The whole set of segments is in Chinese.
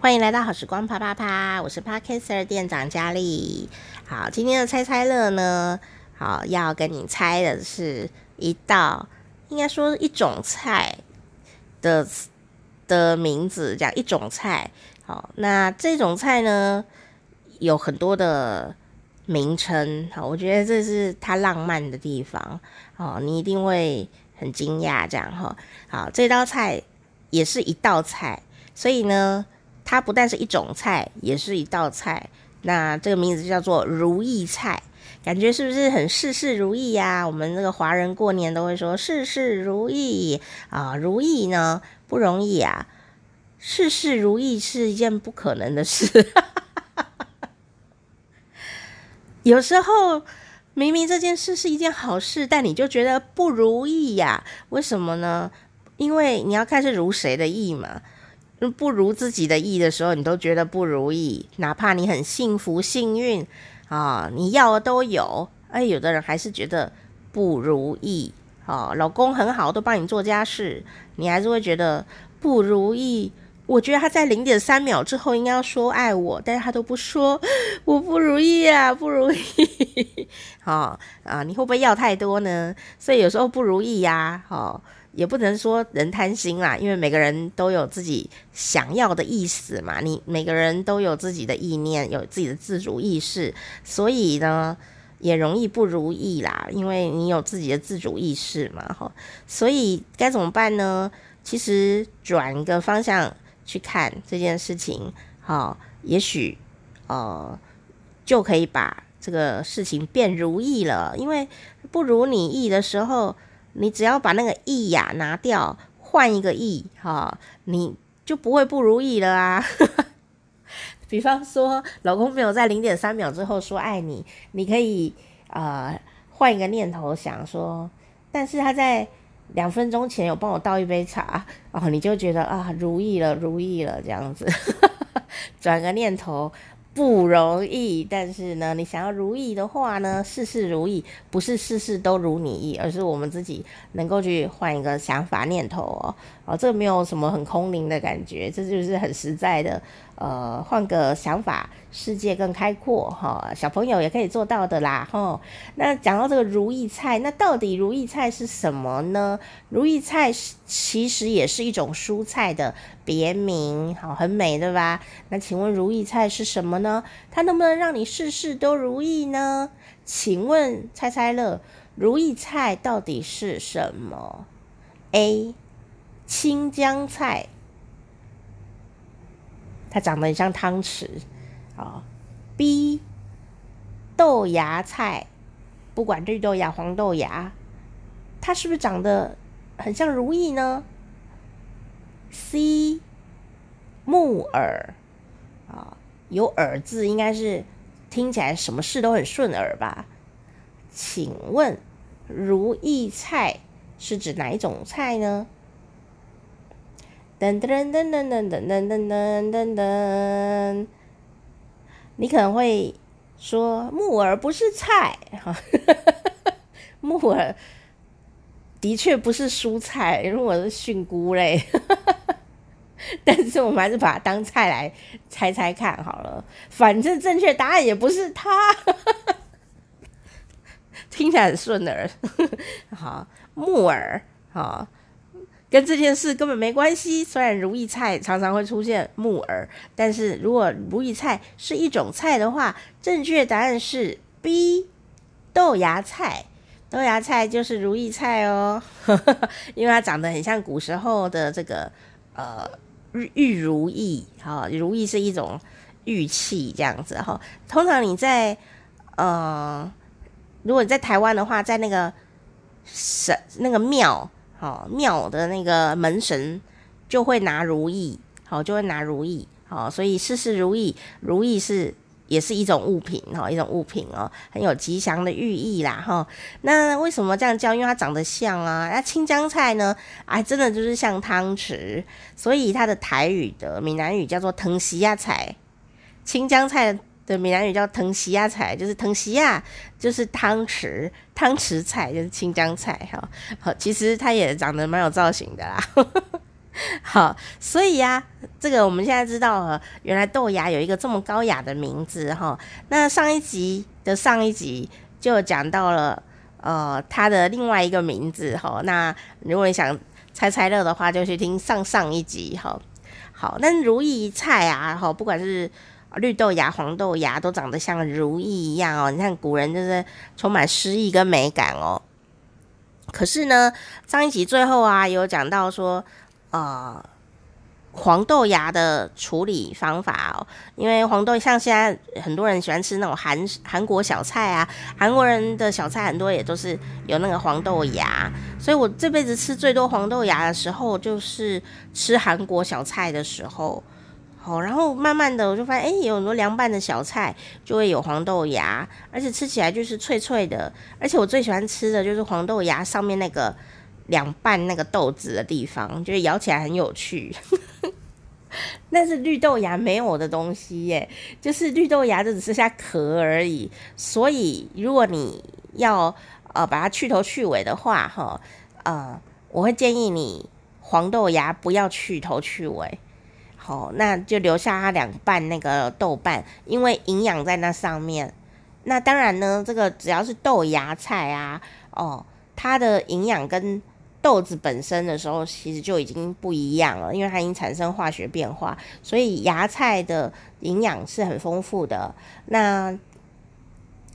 欢迎来到好时光啪啪啪，我是 Podcaster 店长佳丽。好，今天的猜猜乐呢，好，要跟你猜的是一道，应该说一种菜的的名字，叫一种菜。好，那这种菜呢，有很多的名称。好，我觉得这是它浪漫的地方。哦，你一定会很惊讶，这样哈。好，这道菜也是一道菜，所以呢。它不但是一种菜，也是一道菜。那这个名字就叫做如意菜，感觉是不是很事事如意呀？我们那个华人过年都会说事事如意啊，如意呢不容易啊，事事如意是一件不可能的事。有时候明明这件事是一件好事，但你就觉得不如意呀？为什么呢？因为你要看是如谁的意嘛。不如自己的意的时候，你都觉得不如意。哪怕你很幸福、幸运啊，你要的都有，哎，有的人还是觉得不如意。啊，老公很好，都帮你做家事，你还是会觉得不如意。我觉得他在零点三秒之后应该要说爱我，但是他都不说，我不如意啊，不如意。好 啊，你会不会要太多呢？所以有时候不如意呀，好。也不能说人贪心啦，因为每个人都有自己想要的意思嘛。你每个人都有自己的意念，有自己的自主意识，所以呢，也容易不如意啦。因为你有自己的自主意识嘛，哈。所以该怎么办呢？其实转个方向去看这件事情，好，也许呃就可以把这个事情变如意了。因为不如你意的时候。你只要把那个意呀拿掉，换一个意，哈，你就不会不如意了啊。比方说，老公没有在零点三秒之后说爱你，你可以呃换一个念头想说，但是他在两分钟前有帮我倒一杯茶，哦，你就觉得啊如意了，如意了这样子，转个念头。不容易，但是呢，你想要如意的话呢，事事如意，不是事事都如你意，而是我们自己能够去换一个想法念头哦，哦，这没有什么很空灵的感觉，这就是很实在的。呃，换个想法，世界更开阔哈。小朋友也可以做到的啦哈。那讲到这个如意菜，那到底如意菜是什么呢？如意菜是其实也是一种蔬菜的别名，好，很美对吧？那请问如意菜是什么呢？它能不能让你事事都如意呢？请问猜猜乐，如意菜到底是什么？A. 青江菜。它长得很像汤匙，啊，B 豆芽菜，不管绿豆芽、黄豆芽，它是不是长得很像如意呢？C 木耳，啊，有耳字，应该是听起来什么事都很顺耳吧？请问如意菜是指哪一种菜呢？噔噔噔噔噔噔噔噔噔噔噔，你可能会说木耳不是菜，哈木耳的确不是蔬菜，如果是菌菇类，但是我们还是把它当菜来猜猜看好了，反正正确答案也不是它，听起来很顺耳，好，木耳，好。跟这件事根本没关系。虽然如意菜常常会出现木耳，但是如果如意菜是一种菜的话，正确答案是 B 豆芽菜。豆芽菜就是如意菜哦，因为它长得很像古时候的这个呃玉如意。好，如意是一种玉器这样子哈。通常你在呃，如果你在台湾的话，在那个神那个庙。好，庙的那个门神就会拿如意，好，就会拿如意，好，所以事事如意，如意是也是一种物品，哈，一种物品哦，很有吉祥的寓意啦，哈。那为什么这样叫？因为它长得像啊。那青江菜呢？哎，真的就是像汤匙，所以它的台语的闽南语叫做汤匙仔菜，青江菜。闽南语叫藤席亚菜，就是藤席亚，就是汤匙，汤匙菜就是青江菜哈。好，其实它也长得蛮有造型的啦。好，所以呀、啊，这个我们现在知道了，原来豆芽有一个这么高雅的名字哈。那上一集的上一集就讲到了，呃，它的另外一个名字哈。那如果你想猜猜乐的话，就去听上上一集哈。好，那如意菜啊，哈，不管是绿豆芽、黄豆芽，都长得像如意一样哦。你看古人就是充满诗意跟美感哦。可是呢，上一集最后啊，有讲到说。呃，黄豆芽的处理方法哦，因为黄豆像现在很多人喜欢吃那种韩韩国小菜啊，韩国人的小菜很多也都是有那个黄豆芽，所以我这辈子吃最多黄豆芽的时候，就是吃韩国小菜的时候。好，然后慢慢的我就发现，哎，有很多凉拌的小菜就会有黄豆芽，而且吃起来就是脆脆的，而且我最喜欢吃的就是黄豆芽上面那个。凉拌那个豆子的地方，就是咬起来很有趣。那是绿豆芽没有的东西耶，就是绿豆芽就只剩下壳而已。所以如果你要呃把它去头去尾的话，哈，呃，我会建议你黄豆芽不要去头去尾，哦，那就留下它两半那个豆瓣，因为营养在那上面。那当然呢，这个只要是豆芽菜啊，哦，它的营养跟豆子本身的时候，其实就已经不一样了，因为它已经产生化学变化，所以芽菜的营养是很丰富的。那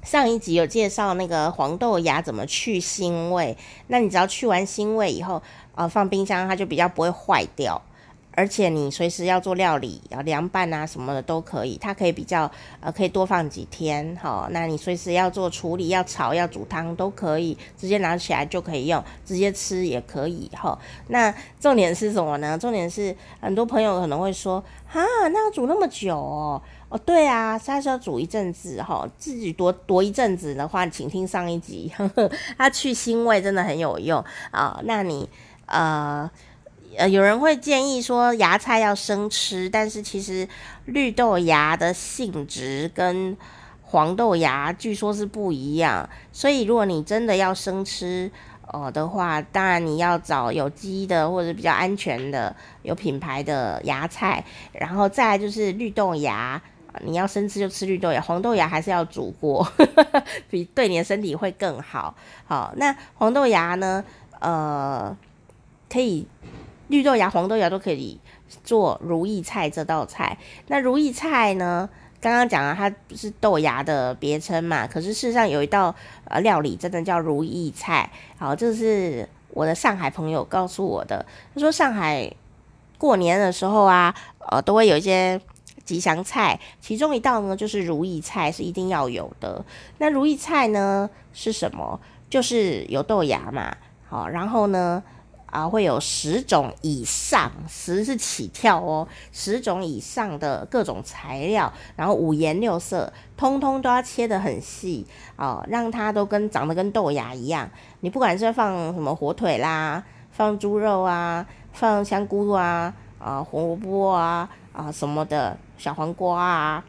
上一集有介绍那个黄豆芽怎么去腥味，那你只要去完腥味以后，呃，放冰箱它就比较不会坏掉。而且你随时要做料理啊，凉拌啊什么的都可以，它可以比较呃，可以多放几天哈。那你随时要做处理、要炒、要煮汤都可以，直接拿起来就可以用，直接吃也可以哈。那重点是什么呢？重点是很多朋友可能会说啊，那要煮那么久哦？哦，对啊，它是要煮一阵子哈。自己多多一阵子的话，请听上一集，呵呵，它去腥味真的很有用啊。那你呃。呃，有人会建议说芽菜要生吃，但是其实绿豆芽的性质跟黄豆芽据说是不一样，所以如果你真的要生吃呃的话，当然你要找有机的或者比较安全的、有品牌的芽菜，然后再来就是绿豆芽，你要生吃就吃绿豆芽，黄豆芽还是要煮过，比对你的身体会更好。好，那黄豆芽呢？呃，可以。绿豆芽、黄豆芽都可以做如意菜这道菜。那如意菜呢？刚刚讲了，它不是豆芽的别称嘛？可是事实上有一道呃料理真的叫如意菜。好，这是我的上海朋友告诉我的。他说上海过年的时候啊，呃，都会有一些吉祥菜，其中一道呢就是如意菜，是一定要有的。那如意菜呢是什么？就是有豆芽嘛。好，然后呢？啊，会有十种以上，十是起跳哦，十种以上的各种材料，然后五颜六色，通通都要切得很细哦，让它都跟长得跟豆芽一样。你不管是放什么火腿啦，放猪肉啊，放香菇啊，啊红萝卜啊，啊什么的小黄瓜啊。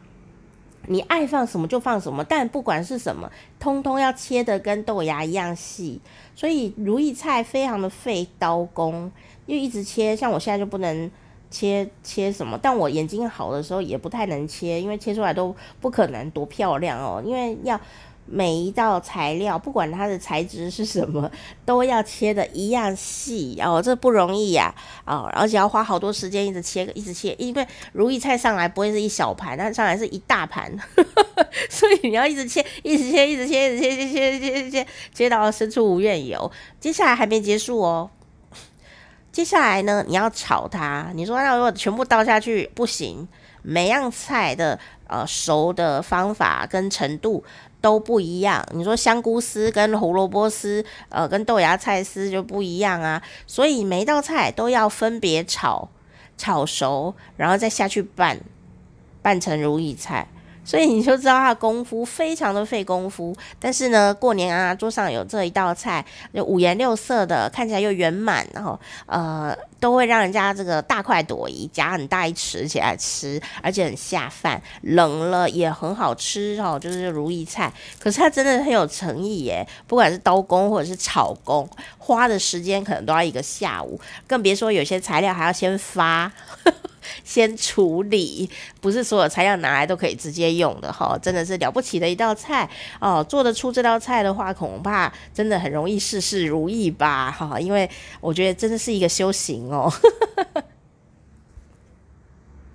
你爱放什么就放什么，但不管是什么，通通要切得跟豆芽一样细。所以如意菜非常的费刀工，又一直切，像我现在就不能切切什么，但我眼睛好的时候也不太能切，因为切出来都不可能多漂亮哦，因为要。每一道材料，不管它的材质是什么，都要切的一样细哦，这不容易呀啊、哦！而且要花好多时间一直切，一直切，因为如意菜上来不会是一小盘，它上来是一大盘，所以你要一直切，一直切，一直切，一直切，切，切，切，切，切到生出无怨尤。接下来还没结束哦，接下来呢，你要炒它。你说那如果全部倒下去不行，每样菜的呃熟的方法跟程度。都不一样，你说香菇丝跟胡萝卜丝，呃，跟豆芽菜丝就不一样啊。所以每一道菜都要分别炒，炒熟，然后再下去拌，拌成如意菜。所以你就知道他功夫非常的费功夫。但是呢，过年啊，桌上有这一道菜，就五颜六色的，看起来又圆满，然后呃，都会让人家这个大快朵颐，夹很大一匙起来吃，而且很下饭，冷了也很好吃哦，就是如意菜。可是它真的很有诚意耶，不管是刀工或者是炒工，花的时间可能都要一个下午，更别说有些材料还要先发。先处理，不是所有材料拿来都可以直接用的哈，真的是了不起的一道菜哦。做得出这道菜的话，恐怕真的很容易事事如意吧哈，因为我觉得真的是一个修行哦。